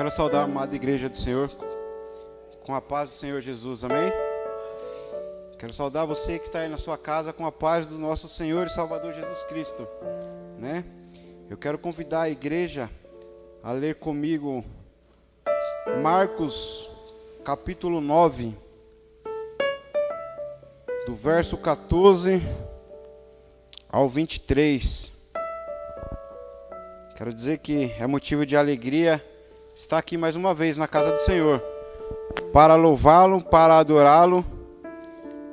Quero saudar a amada igreja do Senhor com a paz do Senhor Jesus, amém? Quero saudar você que está aí na sua casa com a paz do nosso Senhor e Salvador Jesus Cristo, né? Eu quero convidar a igreja a ler comigo Marcos capítulo 9, do verso 14 ao 23. Quero dizer que é motivo de alegria estar aqui mais uma vez na casa do Senhor, para louvá-lo, para adorá-lo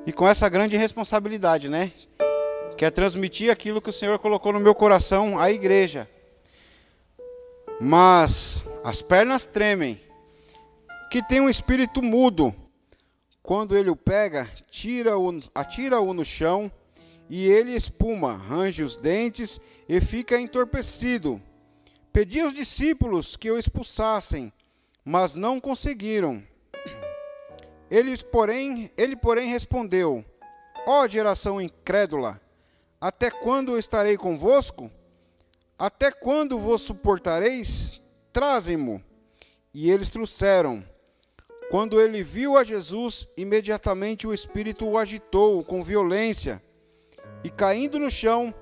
e com essa grande responsabilidade, né? Que é transmitir aquilo que o Senhor colocou no meu coração à igreja. Mas as pernas tremem, que tem um espírito mudo. Quando ele o pega, tira-o, atira-o no chão e ele espuma, range os dentes e fica entorpecido. Pedi aos discípulos que o expulsassem, mas não conseguiram. Ele, porém, ele, porém, respondeu: Ó oh, geração incrédula, até quando estarei convosco? Até quando vos suportareis? Trazem-mo. E eles trouxeram. Quando ele viu a Jesus, imediatamente o espírito o agitou com violência, e caindo no chão,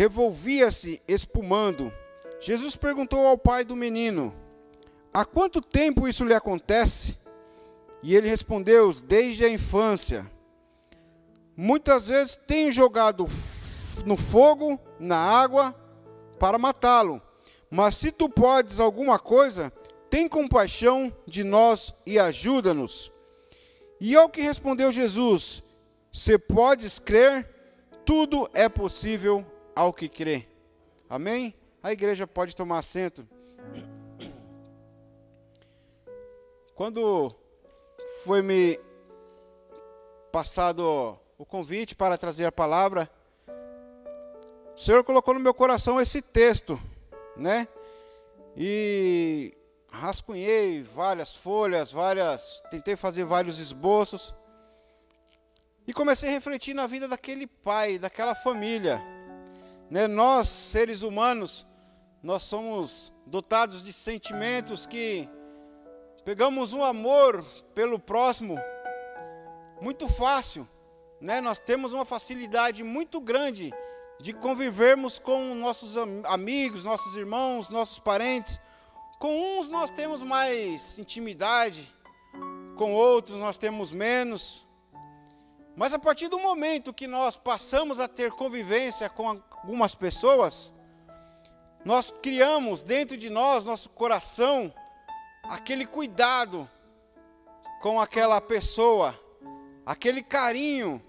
revolvia-se espumando. Jesus perguntou ao pai do menino: Há quanto tempo isso lhe acontece? E ele respondeu: Desde a infância. Muitas vezes tenho jogado no fogo, na água, para matá-lo. Mas se tu podes alguma coisa, tem compaixão de nós e ajuda-nos. E ao que respondeu Jesus: Se podes crer, tudo é possível ao que crê. Amém? A igreja pode tomar assento. Quando foi me passado o convite para trazer a palavra, o Senhor colocou no meu coração esse texto, né? E rascunhei várias folhas, várias, tentei fazer vários esboços. E comecei a refletir na vida daquele pai, daquela família. Né? Nós, seres humanos, nós somos dotados de sentimentos que pegamos um amor pelo próximo muito fácil, né? Nós temos uma facilidade muito grande de convivermos com nossos amigos, nossos irmãos, nossos parentes. Com uns nós temos mais intimidade, com outros nós temos menos. Mas a partir do momento que nós passamos a ter convivência com algumas pessoas, nós criamos dentro de nós, nosso coração, aquele cuidado com aquela pessoa, aquele carinho.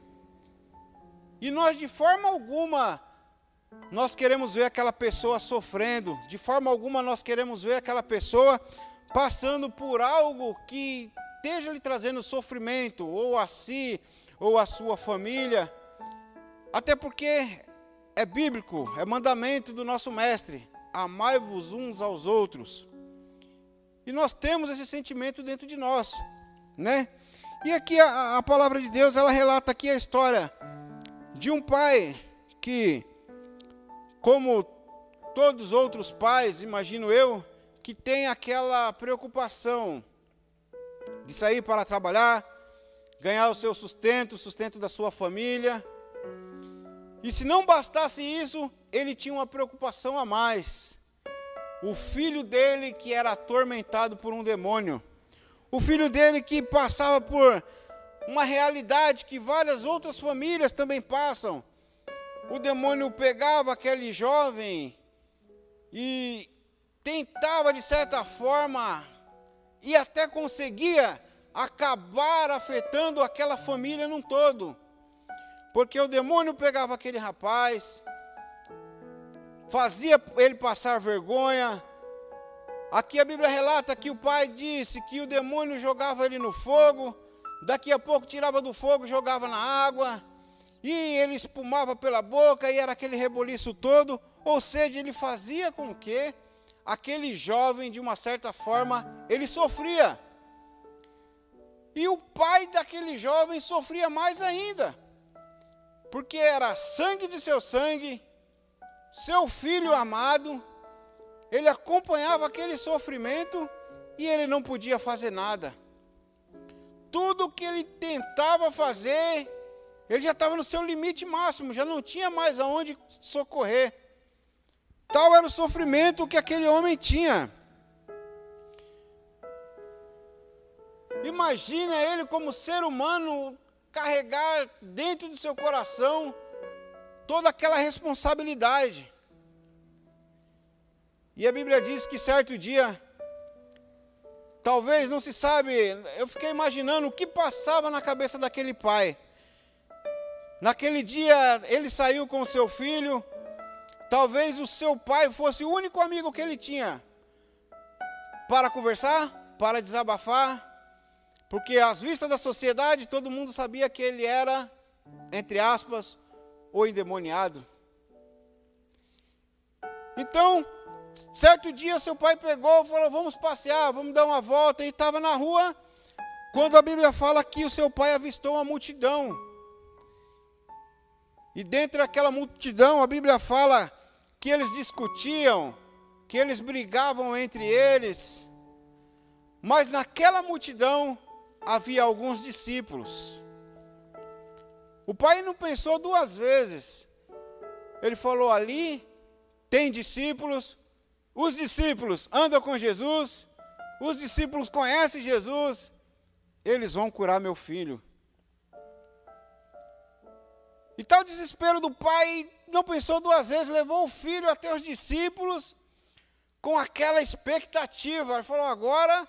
E nós de forma alguma nós queremos ver aquela pessoa sofrendo, de forma alguma nós queremos ver aquela pessoa passando por algo que esteja lhe trazendo sofrimento, ou a si, ou a sua família. Até porque é bíblico, é mandamento do nosso mestre: amai-vos uns aos outros. E nós temos esse sentimento dentro de nós, né? E aqui a, a palavra de Deus, ela relata aqui a história de um pai que, como todos os outros pais, imagino eu, que tem aquela preocupação de sair para trabalhar, ganhar o seu sustento, o sustento da sua família. E se não bastasse isso, ele tinha uma preocupação a mais o filho dele que era atormentado por um demônio, o filho dele que passava por uma realidade que várias outras famílias também passam. O demônio pegava aquele jovem e tentava, de certa forma, e até conseguia acabar afetando aquela família num todo. Porque o demônio pegava aquele rapaz, fazia ele passar vergonha. Aqui a Bíblia relata que o pai disse que o demônio jogava ele no fogo, daqui a pouco tirava do fogo, jogava na água, e ele espumava pela boca e era aquele reboliço todo, ou seja, ele fazia com que aquele jovem, de uma certa forma, ele sofria. E o pai daquele jovem sofria mais ainda, porque era sangue de seu sangue, seu filho amado, ele acompanhava aquele sofrimento e ele não podia fazer nada. Tudo que ele tentava fazer, ele já estava no seu limite máximo, já não tinha mais aonde socorrer. Tal era o sofrimento que aquele homem tinha. Imagina ele como ser humano carregar dentro do seu coração toda aquela responsabilidade. E a Bíblia diz que certo dia, talvez não se sabe, eu fiquei imaginando o que passava na cabeça daquele pai. Naquele dia ele saiu com seu filho, talvez o seu pai fosse o único amigo que ele tinha para conversar, para desabafar, porque às vistas da sociedade todo mundo sabia que ele era, entre aspas, o endemoniado. Então, certo dia seu pai pegou e falou: Vamos passear, vamos dar uma volta. E estava na rua, quando a Bíblia fala que o seu pai avistou uma multidão. E dentro daquela multidão, a Bíblia fala que eles discutiam, que eles brigavam entre eles. Mas naquela multidão, havia alguns discípulos. O pai não pensou duas vezes. Ele falou: ali tem discípulos, os discípulos andam com Jesus, os discípulos conhecem Jesus, eles vão curar meu filho. E tal desespero do pai não pensou duas vezes, levou o filho até os discípulos com aquela expectativa. Ele falou: agora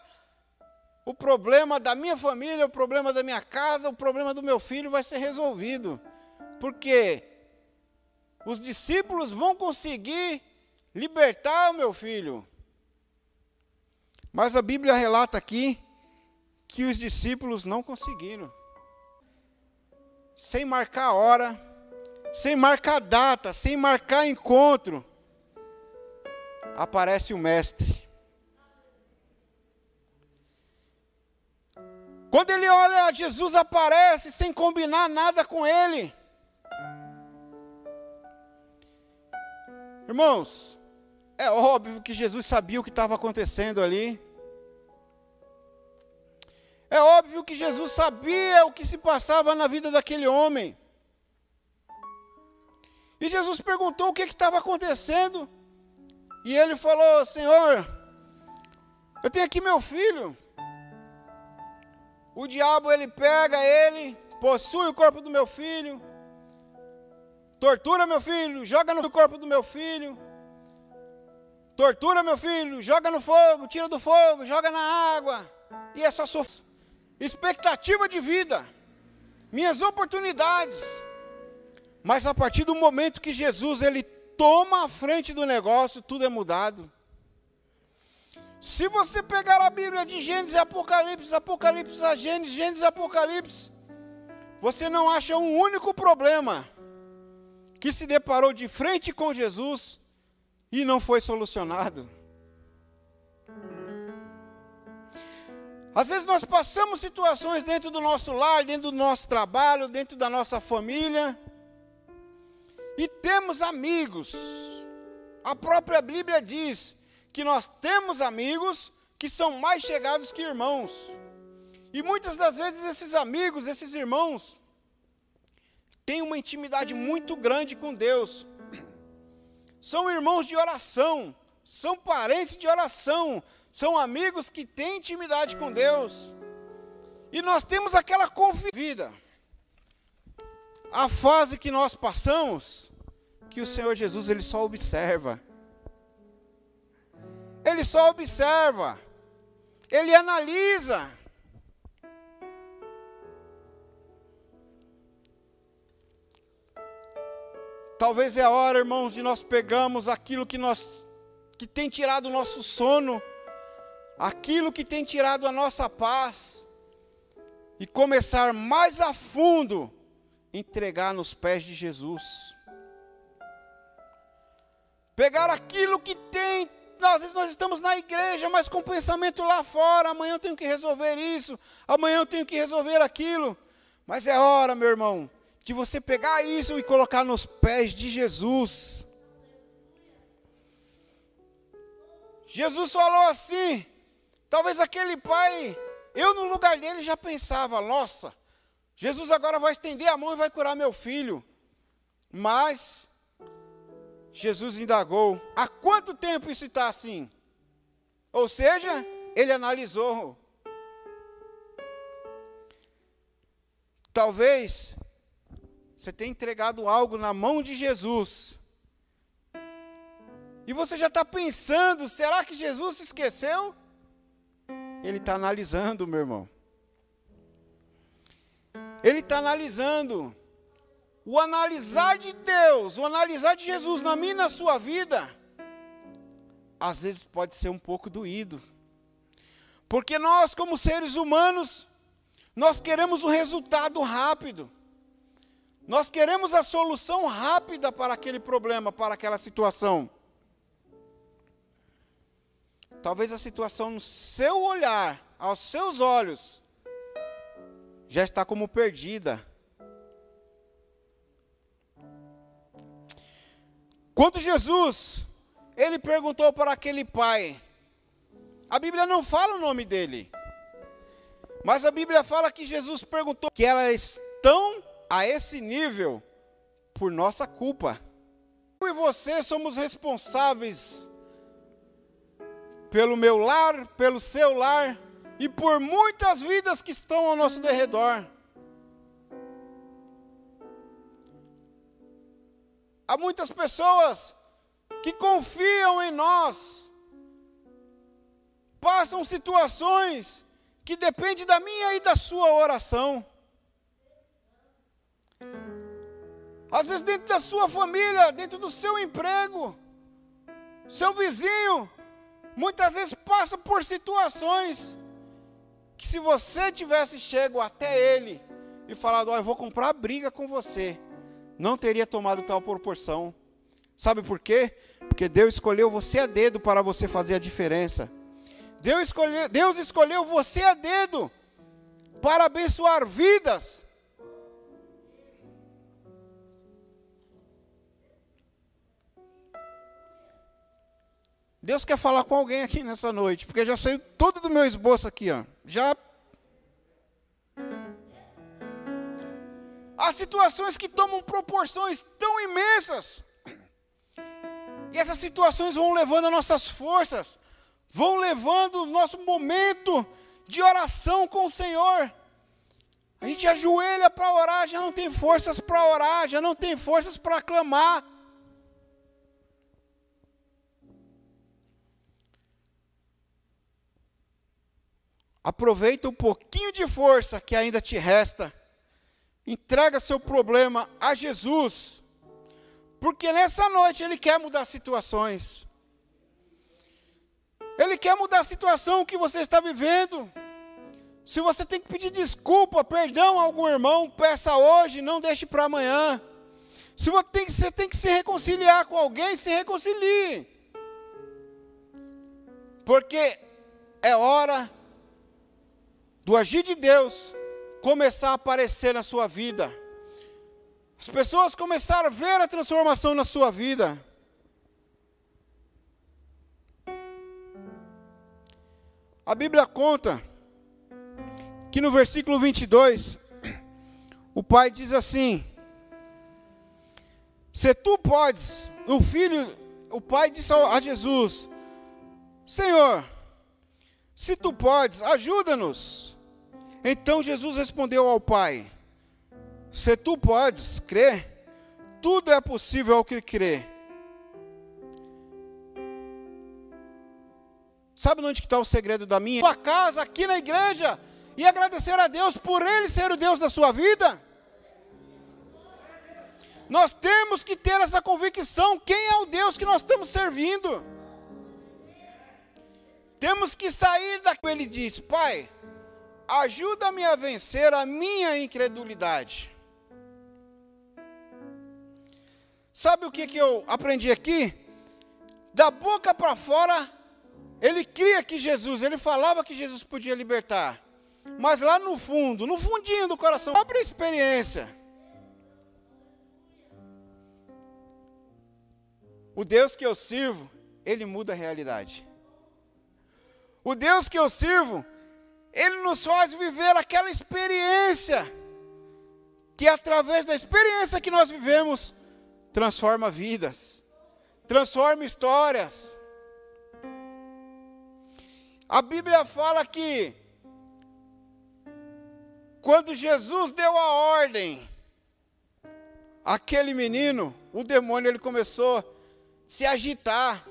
o problema da minha família, o problema da minha casa, o problema do meu filho vai ser resolvido. Porque os discípulos vão conseguir libertar o meu filho. Mas a Bíblia relata aqui que os discípulos não conseguiram. Sem marcar hora, sem marcar data, sem marcar encontro, aparece o mestre. Quando ele olha, Jesus aparece sem combinar nada com ele. Irmãos, é óbvio que Jesus sabia o que estava acontecendo ali. É óbvio que Jesus sabia o que se passava na vida daquele homem. E Jesus perguntou o que estava acontecendo. E ele falou: Senhor, eu tenho aqui meu filho. O diabo ele pega ele, possui o corpo do meu filho, tortura meu filho, joga no corpo do meu filho, tortura meu filho, joga no fogo, tira do fogo, joga na água, e é só sua expectativa de vida, minhas oportunidades. Mas a partir do momento que Jesus ele toma a frente do negócio, tudo é mudado. Se você pegar a Bíblia de Gênesis Apocalipse, Apocalipse a Gênesis, Gênesis Apocalipse, você não acha um único problema que se deparou de frente com Jesus e não foi solucionado. Às vezes nós passamos situações dentro do nosso lar, dentro do nosso trabalho, dentro da nossa família, e temos amigos. A própria Bíblia diz que nós temos amigos que são mais chegados que irmãos. E muitas das vezes esses amigos, esses irmãos, têm uma intimidade muito grande com Deus. São irmãos de oração, são parentes de oração, são amigos que têm intimidade com Deus. E nós temos aquela convida. A fase que nós passamos, que o Senhor Jesus ele só observa. Ele só observa, ele analisa. Talvez é a hora, irmãos, de nós pegarmos aquilo que nós que tem tirado o nosso sono, aquilo que tem tirado a nossa paz e começar mais a fundo entregar nos pés de Jesus. Pegar aquilo que tem às vezes nós estamos na igreja, mas com o pensamento lá fora. Amanhã eu tenho que resolver isso, amanhã eu tenho que resolver aquilo. Mas é hora, meu irmão, de você pegar isso e colocar nos pés de Jesus. Jesus falou assim, talvez aquele pai, eu no lugar dele já pensava, nossa, Jesus agora vai estender a mão e vai curar meu filho. Mas Jesus indagou: há quanto tempo isso está assim? Ou seja, ele analisou. Talvez você tenha entregado algo na mão de Jesus. E você já está pensando: será que Jesus se esqueceu? Ele está analisando, meu irmão. Ele está analisando. O analisar de Deus, o analisar de Jesus na minha e na sua vida, às vezes pode ser um pouco doído. Porque nós, como seres humanos, nós queremos o resultado rápido. Nós queremos a solução rápida para aquele problema, para aquela situação. Talvez a situação no seu olhar, aos seus olhos, já está como perdida. Quando Jesus, ele perguntou para aquele pai, a Bíblia não fala o nome dele, mas a Bíblia fala que Jesus perguntou que elas estão a esse nível por nossa culpa. Eu e você somos responsáveis pelo meu lar, pelo seu lar e por muitas vidas que estão ao nosso derredor. Há muitas pessoas que confiam em nós, passam situações que dependem da minha e da sua oração. Às vezes, dentro da sua família, dentro do seu emprego, seu vizinho, muitas vezes passa por situações que, se você tivesse chego até ele e falado: oh, eu vou comprar briga com você não teria tomado tal proporção. Sabe por quê? Porque Deus escolheu você a dedo para você fazer a diferença. Deus escolheu, Deus escolheu você a dedo para abençoar vidas. Deus quer falar com alguém aqui nessa noite, porque já saiu todo do meu esboço aqui, ó. Já Há situações que tomam proporções tão imensas. E essas situações vão levando as nossas forças, vão levando o nosso momento de oração com o Senhor. A gente ajoelha para orar, já não tem forças para orar, já não tem forças para clamar. Aproveita um pouquinho de força que ainda te resta Entrega seu problema a Jesus, porque nessa noite Ele quer mudar situações. Ele quer mudar a situação que você está vivendo. Se você tem que pedir desculpa, perdão a algum irmão, peça hoje, não deixe para amanhã. Se você tem, você tem que se reconciliar com alguém, se reconcilie. Porque é hora do agir de Deus começar a aparecer na sua vida. As pessoas começaram a ver a transformação na sua vida. A Bíblia conta que no versículo 22, o pai diz assim: Se tu podes, o filho, o pai disse a Jesus: Senhor, se tu podes, ajuda-nos. Então Jesus respondeu ao Pai: Se tu podes crer, tudo é possível ao que crê. Sabe onde está o segredo da minha? Sua casa, aqui na igreja, e agradecer a Deus por Ele ser o Deus da sua vida. Nós temos que ter essa convicção: quem é o Deus que nós estamos servindo? Temos que sair daquilo. Ele diz: Pai, ajuda-me a vencer a minha incredulidade. Sabe o que, que eu aprendi aqui? Da boca para fora, ele cria que Jesus, ele falava que Jesus podia libertar. Mas lá no fundo, no fundinho do coração, abre a experiência. O Deus que eu sirvo, ele muda a realidade. O Deus que eu sirvo, ele nos faz viver aquela experiência que através da experiência que nós vivemos transforma vidas, transforma histórias. A Bíblia fala que quando Jesus deu a ordem, aquele menino, o demônio, ele começou a se agitar.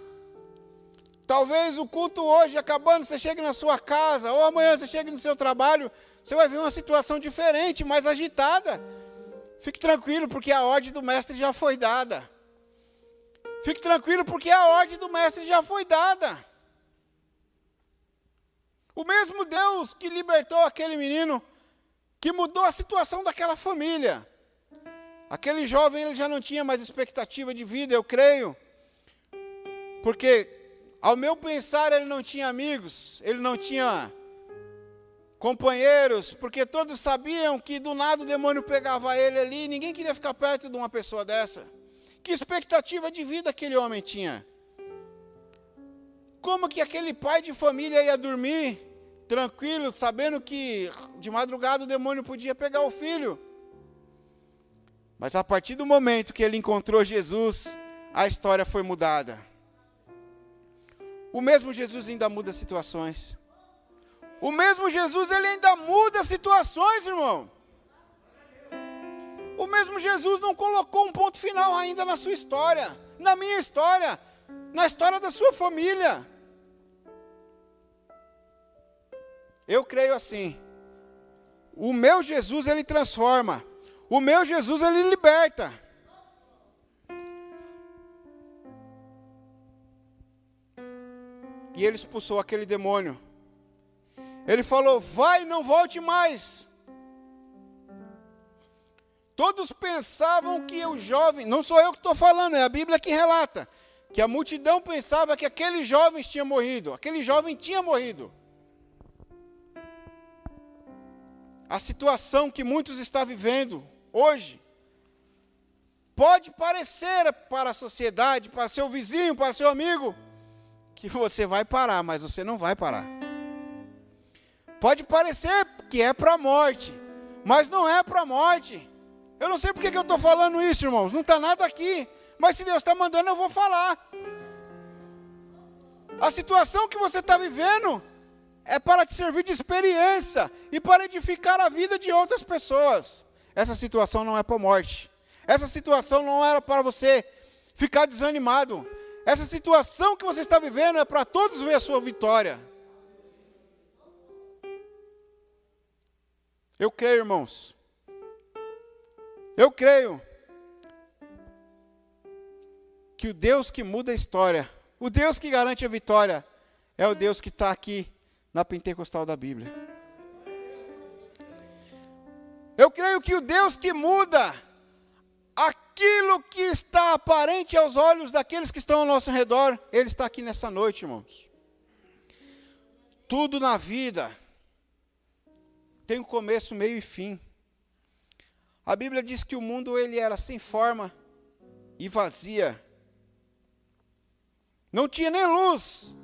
Talvez o culto hoje acabando, você chegue na sua casa, ou amanhã você chegue no seu trabalho, você vai ver uma situação diferente, mais agitada. Fique tranquilo, porque a ordem do mestre já foi dada. Fique tranquilo, porque a ordem do mestre já foi dada. O mesmo Deus que libertou aquele menino, que mudou a situação daquela família. Aquele jovem ele já não tinha mais expectativa de vida, eu creio. Porque ao meu pensar ele não tinha amigos, ele não tinha companheiros, porque todos sabiam que do nada o demônio pegava ele ali, ninguém queria ficar perto de uma pessoa dessa. Que expectativa de vida aquele homem tinha? Como que aquele pai de família ia dormir tranquilo, sabendo que de madrugada o demônio podia pegar o filho? Mas a partir do momento que ele encontrou Jesus, a história foi mudada. O mesmo Jesus ainda muda situações. O mesmo Jesus, ele ainda muda situações, irmão. O mesmo Jesus não colocou um ponto final ainda na sua história, na minha história, na história da sua família. Eu creio assim. O meu Jesus ele transforma. O meu Jesus ele liberta. E ele expulsou aquele demônio. Ele falou: Vai, não volte mais. Todos pensavam que o jovem, não sou eu que estou falando, é a Bíblia que relata, que a multidão pensava que aquele jovem tinha morrido. Aquele jovem tinha morrido. A situação que muitos estão vivendo hoje pode parecer para a sociedade, para seu vizinho, para seu amigo, que você vai parar, mas você não vai parar. Pode parecer que é para a morte, mas não é para a morte. Eu não sei porque que eu estou falando isso, irmãos, não está nada aqui, mas se Deus está mandando, eu vou falar. A situação que você está vivendo é para te servir de experiência e para edificar a vida de outras pessoas. Essa situação não é para morte. Essa situação não era para você ficar desanimado. Essa situação que você está vivendo é para todos ver a sua vitória. Eu creio, irmãos. Eu creio que o Deus que muda a história, o Deus que garante a vitória, é o Deus que está aqui na pentecostal da Bíblia. Eu creio que o Deus que muda aquilo que está aparente aos olhos daqueles que estão ao nosso redor, Ele está aqui nessa noite, irmãos. Tudo na vida tem um começo, meio e fim. A Bíblia diz que o mundo ele era sem forma e vazia. Não tinha nem luz.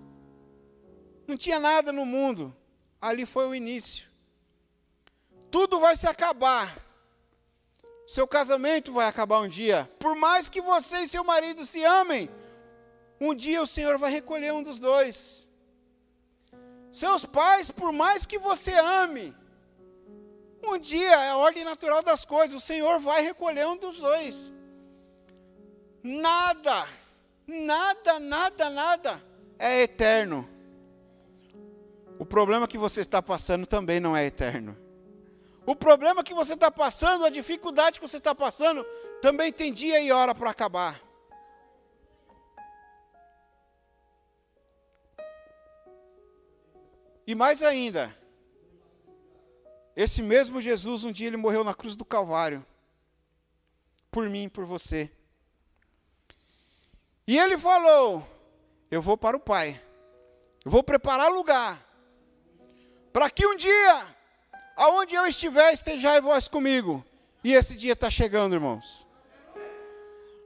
Não tinha nada no mundo. Ali foi o início. Tudo vai se acabar. Seu casamento vai acabar um dia. Por mais que você e seu marido se amem, um dia o Senhor vai recolher um dos dois. Seus pais, por mais que você ame, um dia é a ordem natural das coisas, o Senhor vai recolher um dos dois. Nada, nada, nada, nada é eterno. O problema que você está passando também não é eterno. O problema que você está passando, a dificuldade que você está passando, também tem dia e hora para acabar. E mais ainda, esse mesmo Jesus, um dia ele morreu na cruz do Calvário, por mim e por você. E ele falou: Eu vou para o Pai, eu vou preparar lugar, para que um dia aonde eu estiver, estejai vós comigo. E esse dia está chegando, irmãos.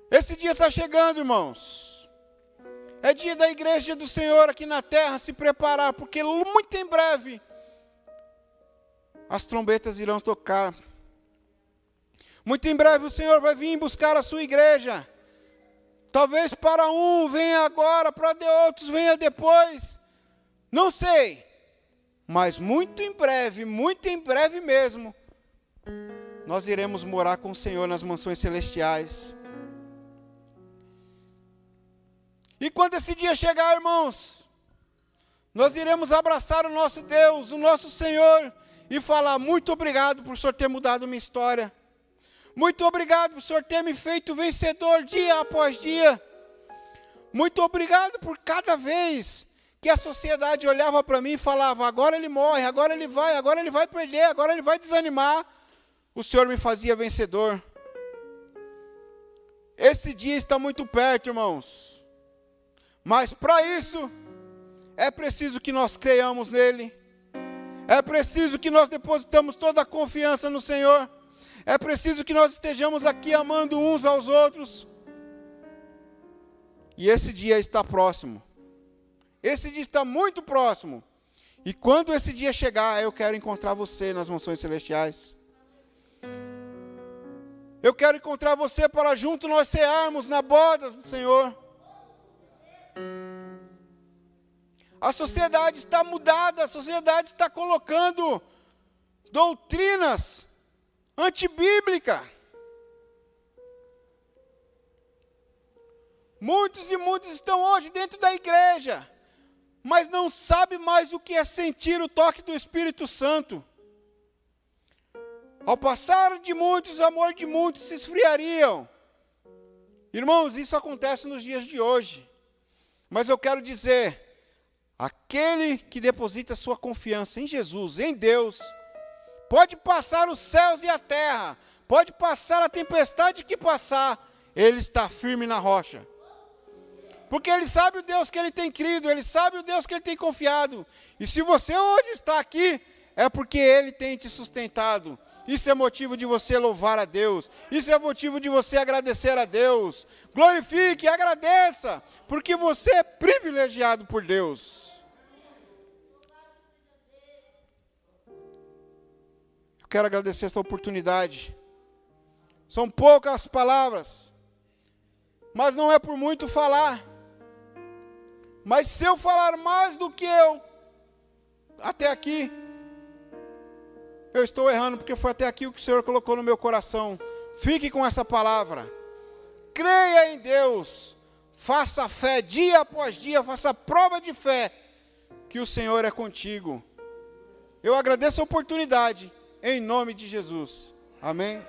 Esse dia está chegando, irmãos. É dia da igreja do Senhor aqui na terra se preparar, porque muito em breve as trombetas irão tocar. Muito em breve o Senhor vai vir buscar a sua igreja. Talvez para um venha agora, para de outros venha depois. Não sei. Mas muito em breve, muito em breve mesmo, nós iremos morar com o Senhor nas mansões celestiais. E quando esse dia chegar, irmãos, nós iremos abraçar o nosso Deus, o nosso Senhor, e falar: muito obrigado por o Senhor ter mudado minha história. Muito obrigado por o Senhor ter me feito vencedor dia após dia. Muito obrigado por cada vez que a sociedade olhava para mim e falava: agora ele morre, agora ele vai, agora ele vai perder, agora ele vai desanimar. O Senhor me fazia vencedor. Esse dia está muito perto, irmãos. Mas para isso, é preciso que nós creiamos nele, é preciso que nós depositamos toda a confiança no Senhor, é preciso que nós estejamos aqui amando uns aos outros. E esse dia está próximo, esse dia está muito próximo. E quando esse dia chegar, eu quero encontrar você nas mansões celestiais. Eu quero encontrar você para junto nós cearmos na bodas do Senhor. A sociedade está mudada, a sociedade está colocando doutrinas antibíblicas. Muitos e muitos estão hoje dentro da igreja, mas não sabem mais o que é sentir o toque do Espírito Santo. Ao passar de muitos, o amor de muitos se esfriariam. Irmãos, isso acontece nos dias de hoje. Mas eu quero dizer, aquele que deposita sua confiança em Jesus, em Deus, pode passar os céus e a terra, pode passar a tempestade que passar, ele está firme na rocha. Porque ele sabe o Deus que ele tem crido, ele sabe o Deus que ele tem confiado. E se você hoje está aqui, é porque ele tem te sustentado. Isso é motivo de você louvar a Deus. Isso é motivo de você agradecer a Deus. Glorifique, agradeça, porque você é privilegiado por Deus. Eu quero agradecer esta oportunidade. São poucas palavras, mas não é por muito falar. Mas se eu falar mais do que eu até aqui, eu estou errando porque foi até aqui o que o Senhor colocou no meu coração. Fique com essa palavra. Creia em Deus. Faça fé dia após dia, faça prova de fé que o Senhor é contigo. Eu agradeço a oportunidade em nome de Jesus. Amém.